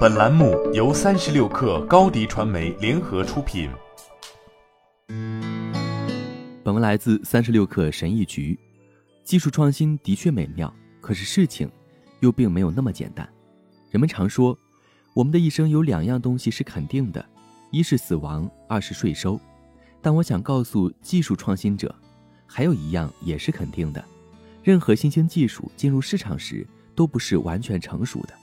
本栏目由三十六氪高低传媒联合出品。本文来自三十六氪神译局。技术创新的确美妙，可是事情又并没有那么简单。人们常说，我们的一生有两样东西是肯定的，一是死亡，二是税收。但我想告诉技术创新者，还有一样也是肯定的：任何新兴技术进入市场时都不是完全成熟的。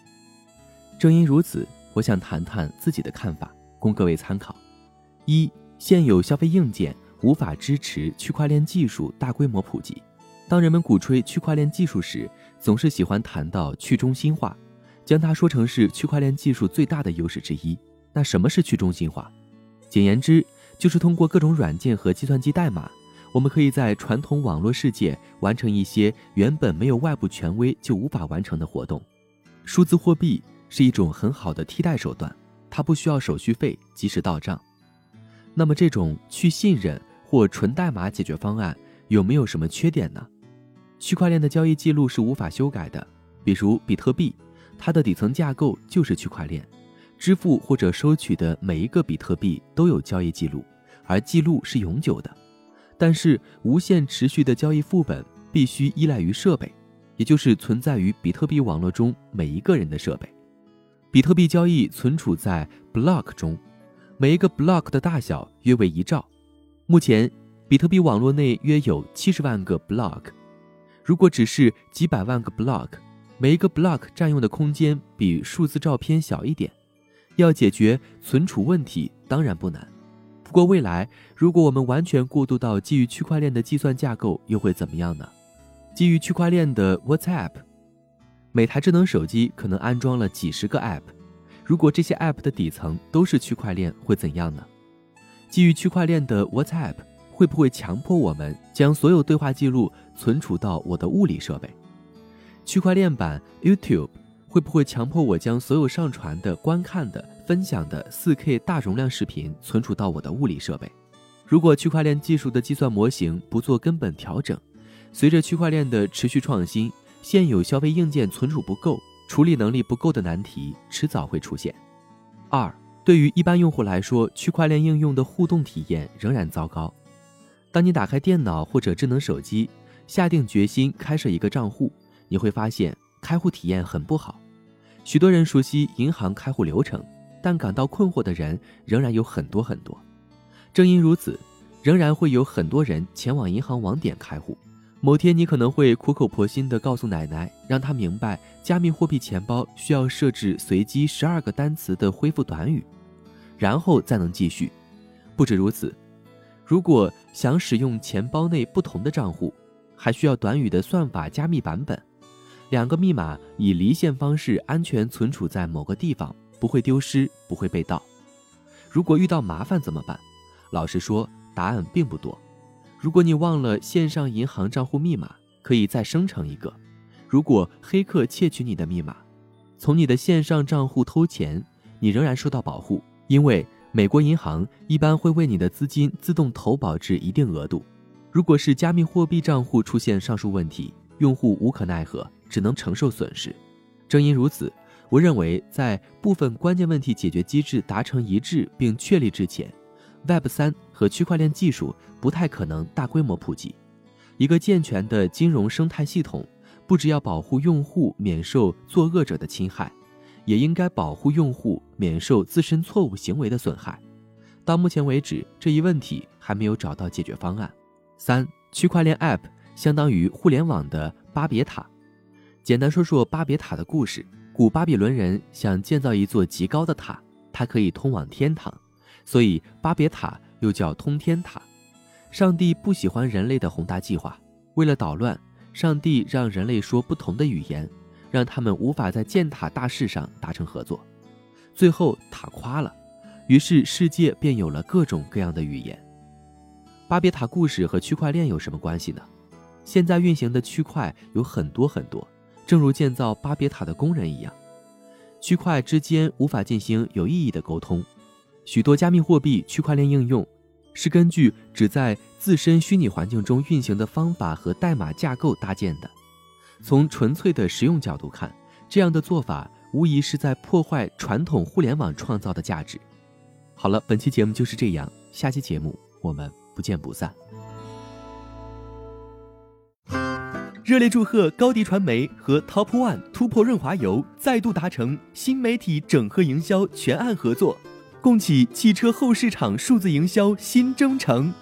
正因如此，我想谈谈自己的看法，供各位参考。一、现有消费硬件无法支持区块链技术大规模普及。当人们鼓吹区块链技术时，总是喜欢谈到去中心化，将它说成是区块链技术最大的优势之一。那什么是去中心化？简言之，就是通过各种软件和计算机代码，我们可以在传统网络世界完成一些原本没有外部权威就无法完成的活动。数字货币是一种很好的替代手段，它不需要手续费，及时到账。那么，这种去信任或纯代码解决方案有没有什么缺点呢？区块链的交易记录是无法修改的，比如比特币，它的底层架构就是区块链，支付或者收取的每一个比特币都有交易记录，而记录是永久的。但是无限持续的交易副本必须依赖于设备，也就是存在于比特币网络中每一个人的设备。比特币交易存储在 block 中，每一个 block 的大小约为一兆。目前，比特币网络内约有七十万个 block。如果只是几百万个 block，每一个 block 占用的空间比数字照片小一点，要解决存储问题当然不难。不过未来如果我们完全过渡到基于区块链的计算架构，又会怎么样呢？基于区块链的 WhatsApp，每台智能手机可能安装了几十个 app，如果这些 app 的底层都是区块链，会怎样呢？基于区块链的 WhatsApp。会不会强迫我们将所有对话记录存储到我的物理设备？区块链版 YouTube 会不会强迫我将所有上传的、观看的、分享的 4K 大容量视频存储到我的物理设备？如果区块链技术的计算模型不做根本调整，随着区块链的持续创新，现有消费硬件存储不够、处理能力不够的难题迟早会出现。二，对于一般用户来说，区块链应用的互动体验仍然糟糕。当你打开电脑或者智能手机，下定决心开设一个账户，你会发现开户体验很不好。许多人熟悉银行开户流程，但感到困惑的人仍然有很多很多。正因如此，仍然会有很多人前往银行网点开户。某天，你可能会苦口婆心地告诉奶奶，让她明白加密货币钱包需要设置随机十二个单词的恢复短语，然后再能继续。不止如此。如果想使用钱包内不同的账户，还需要短语的算法加密版本，两个密码以离线方式安全存储在某个地方，不会丢失，不会被盗。如果遇到麻烦怎么办？老实说，答案并不多。如果你忘了线上银行账户密码，可以再生成一个。如果黑客窃取你的密码，从你的线上账户偷钱，你仍然受到保护，因为。美国银行一般会为你的资金自动投保至一定额度。如果是加密货币账户出现上述问题，用户无可奈何，只能承受损失。正因如此，我认为在部分关键问题解决机制达成一致并确立之前，Web 三和区块链技术不太可能大规模普及。一个健全的金融生态系统，不只要保护用户免受作恶者的侵害。也应该保护用户免受自身错误行为的损害。到目前为止，这一问题还没有找到解决方案。三、区块链 App 相当于互联网的巴别塔。简单说说巴别塔的故事：古巴比伦人想建造一座极高的塔，它可以通往天堂，所以巴别塔又叫通天塔。上帝不喜欢人类的宏大计划，为了捣乱，上帝让人类说不同的语言。让他们无法在建塔大事上达成合作，最后塔垮了，于是世界便有了各种各样的语言。巴别塔故事和区块链有什么关系呢？现在运行的区块有很多很多，正如建造巴别塔的工人一样，区块之间无法进行有意义的沟通。许多加密货币区块链应用是根据只在自身虚拟环境中运行的方法和代码架构搭建的。从纯粹的实用角度看，这样的做法无疑是在破坏传统互联网创造的价值。好了，本期节目就是这样，下期节目我们不见不散。热烈祝贺高迪传媒和 Top One 突破润滑油再度达成新媒体整合营销全案合作，共启汽车后市场数字营销新征程。